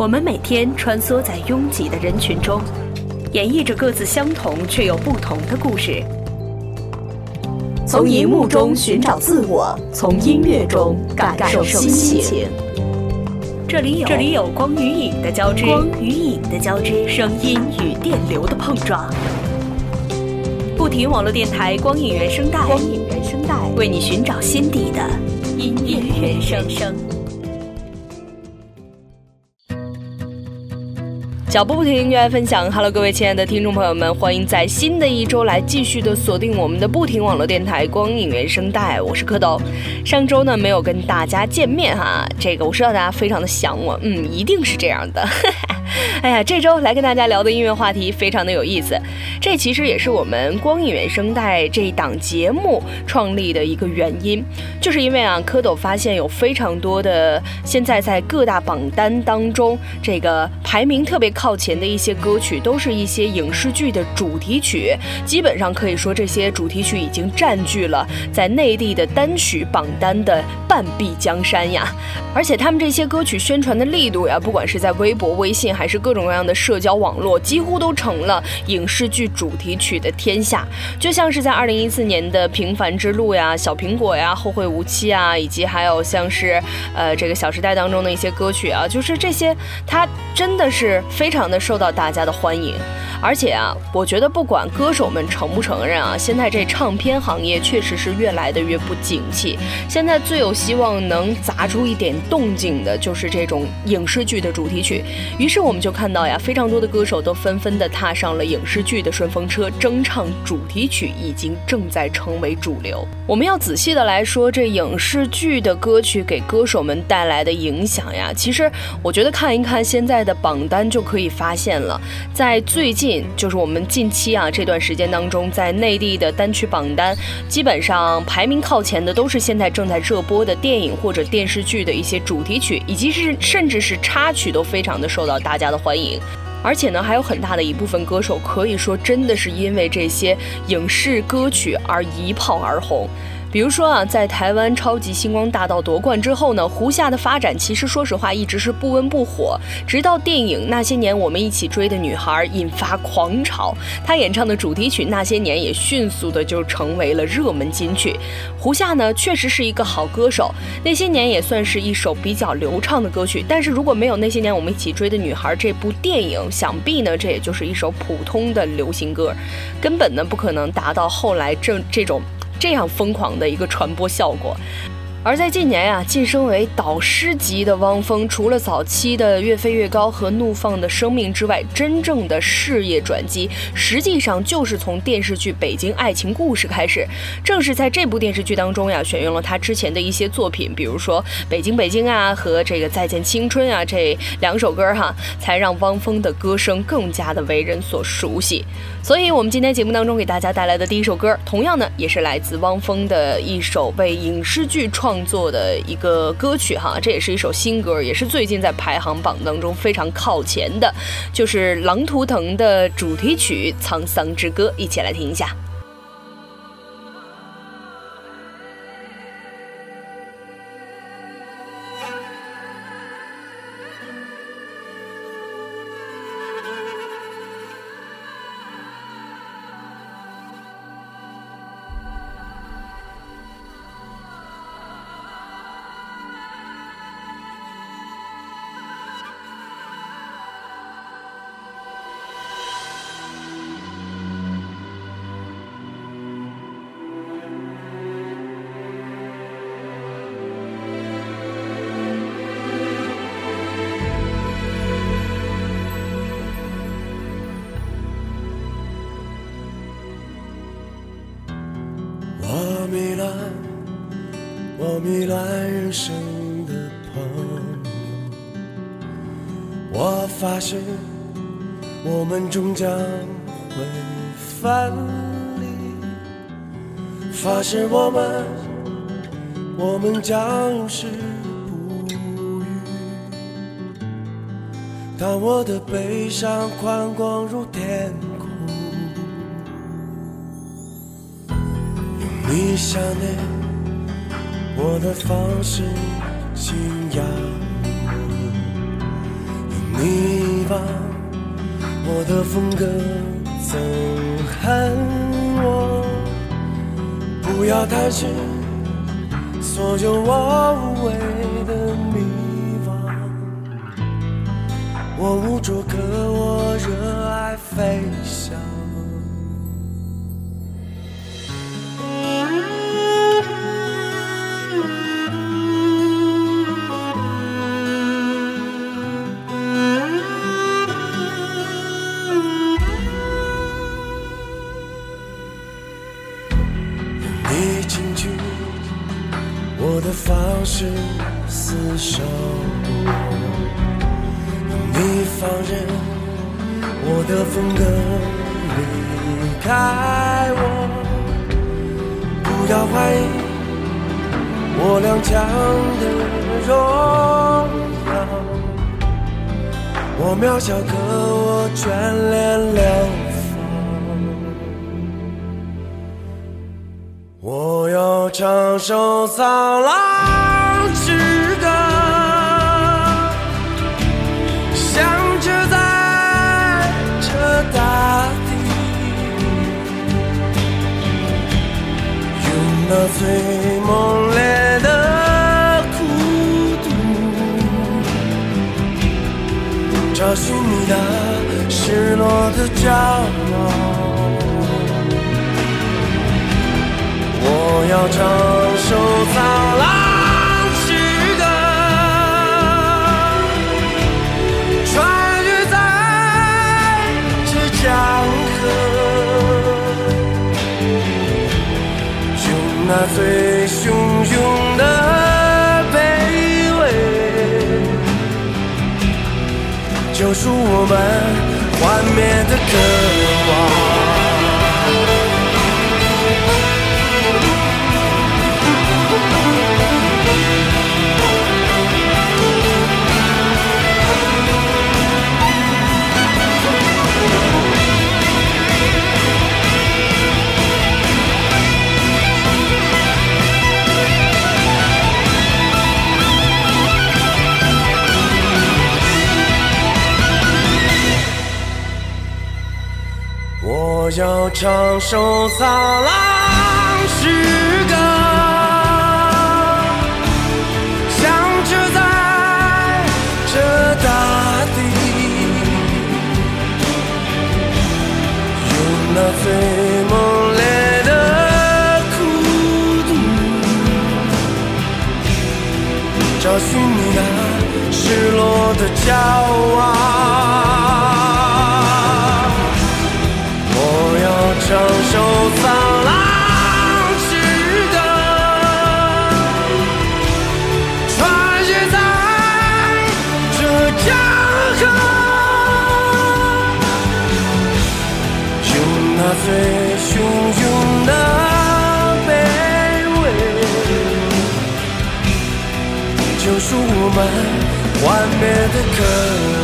我们每天穿梭在拥挤的人群中，演绎着各自相同却又不同的故事。从荧幕中寻找自我，从音乐中感受心情。这里有这里有光与影的交织，光与影的交织，声音与电流的碰撞。不停网络电台光影原声带，光影原声带为你寻找心底的音乐原声。脚步不停，热爱分享。Hello，各位亲爱的听众朋友们，欢迎在新的一周来继续的锁定我们的不停网络电台光影原声带。我是蝌蚪。上周呢没有跟大家见面哈，这个我知道大家非常的想我，嗯，一定是这样的。哎呀，这周来跟大家聊的音乐话题非常的有意思。这其实也是我们光影原声带这一档节目创立的一个原因，就是因为啊，蝌蚪发现有非常多的现在在各大榜单当中，这个排名特别靠前的一些歌曲，都是一些影视剧的主题曲。基本上可以说，这些主题曲已经占据了在内地的单曲榜单的半壁江山呀。而且他们这些歌曲宣传的力度呀，不管是在微博、微信，还是各种各样的社交网络，几乎都成了影视剧主题曲的天下。就像是在二零一四年的《平凡之路》呀、《小苹果》呀、《后会无期》啊，以及还有像是呃这个《小时代》当中的一些歌曲啊，就是这些，它真的是非常的受到大家的欢迎。而且啊，我觉得不管歌手们承不承认啊，现在这唱片行业确实是越来的越不景气。现在最有希望能砸出一点动静的，就是这种影视剧的主题曲。于是我我们就看到呀，非常多的歌手都纷纷的踏上了影视剧的顺风车，争唱主题曲已经正在成为主流。我们要仔细的来说，这影视剧的歌曲给歌手们带来的影响呀，其实我觉得看一看现在的榜单就可以发现了，在最近。就是我们近期啊这段时间当中，在内地的单曲榜单，基本上排名靠前的都是现在正在热播的电影或者电视剧的一些主题曲，以及是甚至是插曲，都非常的受到大家的欢迎。而且呢，还有很大的一部分歌手可以说真的是因为这些影视歌曲而一炮而红。比如说啊，在台湾超级星光大道夺冠之后呢，胡夏的发展其实说实话一直是不温不火，直到电影《那些年，我们一起追的女孩》引发狂潮，他演唱的主题曲《那些年》也迅速的就成为了热门金曲。胡夏呢，确实是一个好歌手，《那些年》也算是一首比较流畅的歌曲。但是如果没有《那些年，我们一起追的女孩》这部电影，想必呢，这也就是一首普通的流行歌，根本呢不可能达到后来这这种。这样疯狂的一个传播效果。而在近年呀，晋升为导师级的汪峰，除了早期的《越飞越高》和《怒放的生命》之外，真正的事业转机，实际上就是从电视剧《北京爱情故事》开始。正是在这部电视剧当中呀，选用了他之前的一些作品，比如说《北京北京》啊和这个《再见青春》啊这两首歌哈，才让汪峰的歌声更加的为人所熟悉。所以，我们今天节目当中给大家带来的第一首歌，同样呢，也是来自汪峰的一首为影视剧创。创作的一个歌曲哈，这也是一首新歌，也是最近在排行榜当中非常靠前的，就是《狼图腾》的主题曲《沧桑之歌》，一起来听一下。迷乱人生的朋友，我发誓，我们终将会分离。发誓我们，我们将永世不渝。当我的悲伤宽广如天你想念。我的方式信仰，你迷惘，我的风格憎恨我，不要贪心，所有我无谓的迷惘。我无助，可我热爱飞翔。的方式厮守。你放任我的风格离开我，不要怀疑我踉跄的荣耀。我渺小，可我眷恋流放。我要唱首苍狼那最猛烈的孤独，找寻你的失落的骄傲。我要唱首苍狼那最汹涌的卑微，救赎我们幻灭的渴望。我要唱首苍狼诗歌，响彻在这大地，用那最猛烈的孤独，找寻你那失落的骄傲。我们幻灭的可能。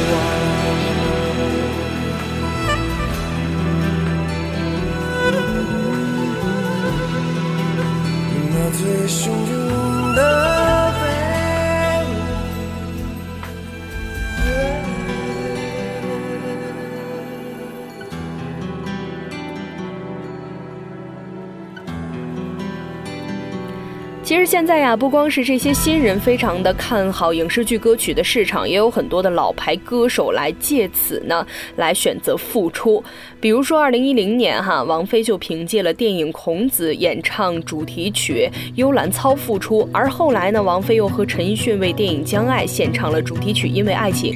其实现在呀，不光是这些新人非常的看好影视剧歌曲的市场，也有很多的老牌歌手来借此呢来选择复出。比如说，二零一零年哈，王菲就凭借了电影《孔子》演唱主题曲《幽兰操》复出，而后来呢，王菲又和陈奕迅为电影《将爱》献唱了主题曲《因为爱情》。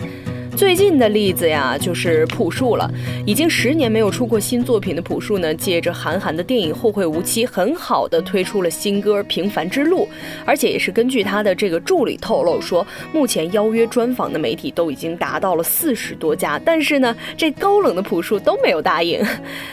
最近的例子呀，就是朴树了。已经十年没有出过新作品的朴树呢，借着韩寒的电影《后会无期》，很好的推出了新歌《平凡之路》，而且也是根据他的这个助理透露说，目前邀约专访的媒体都已经达到了四十多家，但是呢，这高冷的朴树都没有答应。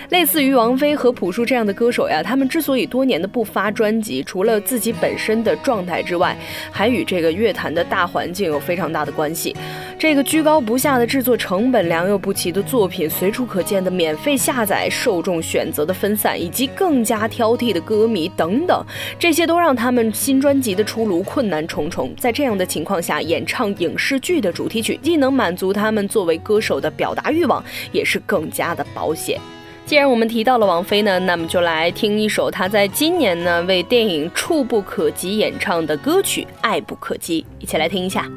类似于王菲和朴树这样的歌手呀，他们之所以多年的不发专辑，除了自己本身的状态之外，还与这个乐坛的大环境有非常大的关系。这个居高不下的制作成本、良莠不齐的作品、随处可见的免费下载、受众选择的分散，以及更加挑剔的歌迷等等，这些都让他们新专辑的出炉困难重重。在这样的情况下，演唱影视剧的主题曲，既能满足他们作为歌手的表达欲望，也是更加的保险。既然我们提到了王菲呢，那么就来听一首她在今年呢为电影《触不可及》演唱的歌曲《爱不可及》，一起来听一下。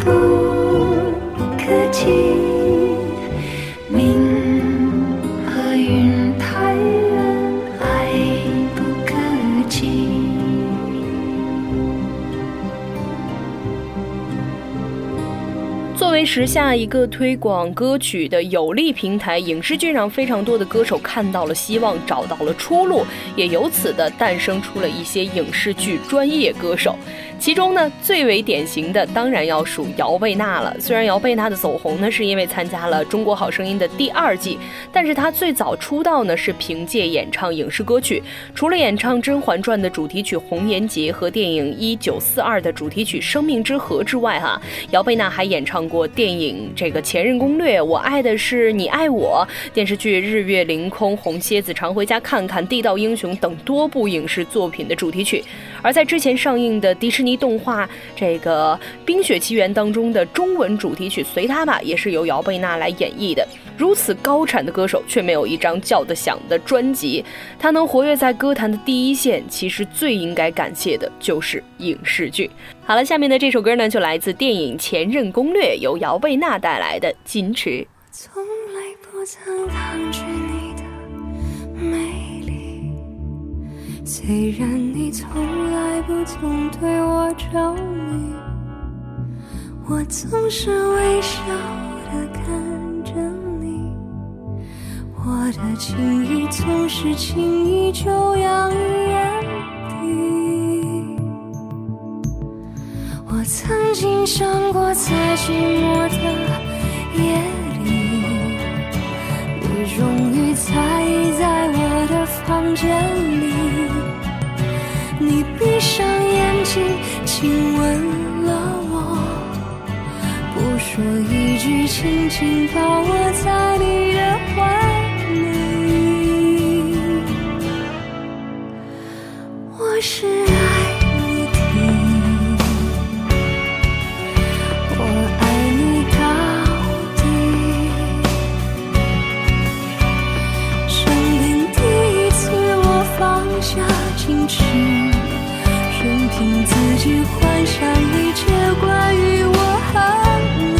不可及，明和云太远，爱不可及。作为时下一个推广歌曲的有利平台，影视剧让非常多的歌手看到了希望，找到了出路，也由此的诞生出了一些影视剧专业歌手。其中呢，最为典型的当然要数姚贝娜了。虽然姚贝娜的走红呢，是因为参加了《中国好声音》的第二季，但是她最早出道呢，是凭借演唱影视歌曲。除了演唱《甄嬛传》的主题曲《红颜劫》和电影《一九四二》的主题曲《生命之河》之外，哈，姚贝娜还演唱过电影这个《前任攻略》《我爱的是你爱我》电视剧《日月凌空》《红蝎子常回家看看》《地道英雄》等多部影视作品的主题曲。而在之前上映的迪士尼动画这个《冰雪奇缘》当中的中文主题曲《随他吧》也是由姚贝娜来演绎的。如此高产的歌手，却没有一张叫得响的专辑。她能活跃在歌坛的第一线，其实最应该感谢的就是影视剧。好了，下面的这首歌呢，就来自电影《前任攻略》，由姚贝娜带来的《矜持》。从来不曾抗拒你的美。虽然你从来不曾对我着迷我总是微笑的看着你我的情意总是轻易就洋溢眼底。我曾经想过在寂寞的夜里你终于在意在我的房间里。你闭上眼睛亲吻了我，不说一句，轻轻抱我在你的怀里，我是爱你的。我爱你到底。生命第一次，我放下矜持，任凭自己幻想一切关于我和你。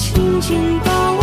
一句，轻轻抱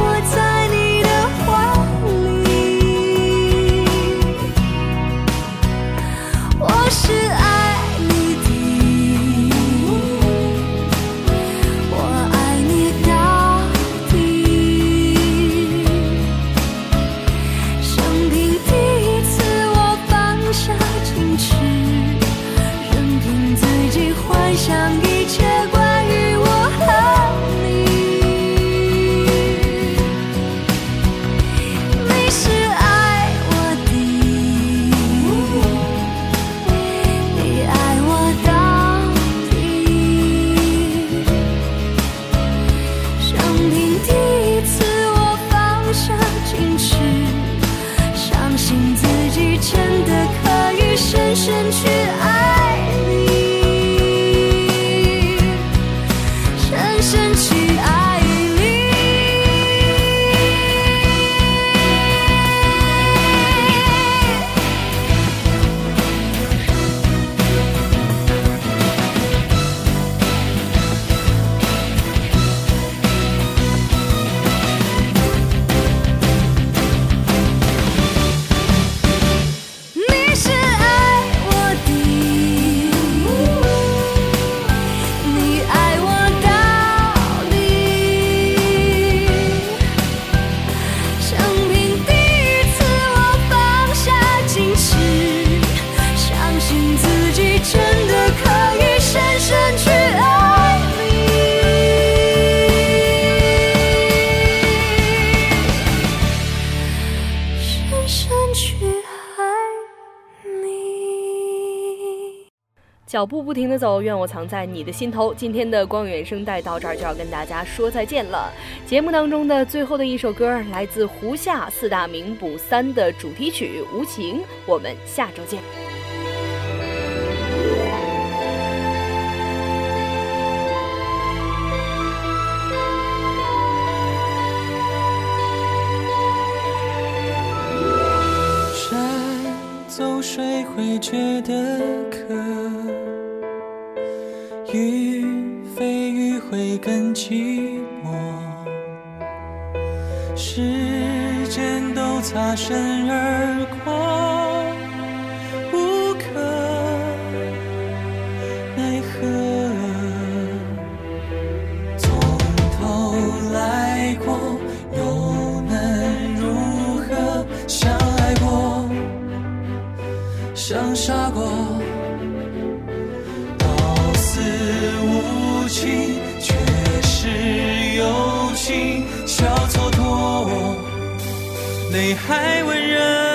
脚步不停的走，愿我藏在你的心头。今天的光远声带到这儿就要跟大家说再见了。节目当中的最后的一首歌来自胡夏四大名捕三的主题曲《无情》，我们下周见。山走水会觉得傻瓜，到死无情，却是有情，小蹉跎，泪还温热。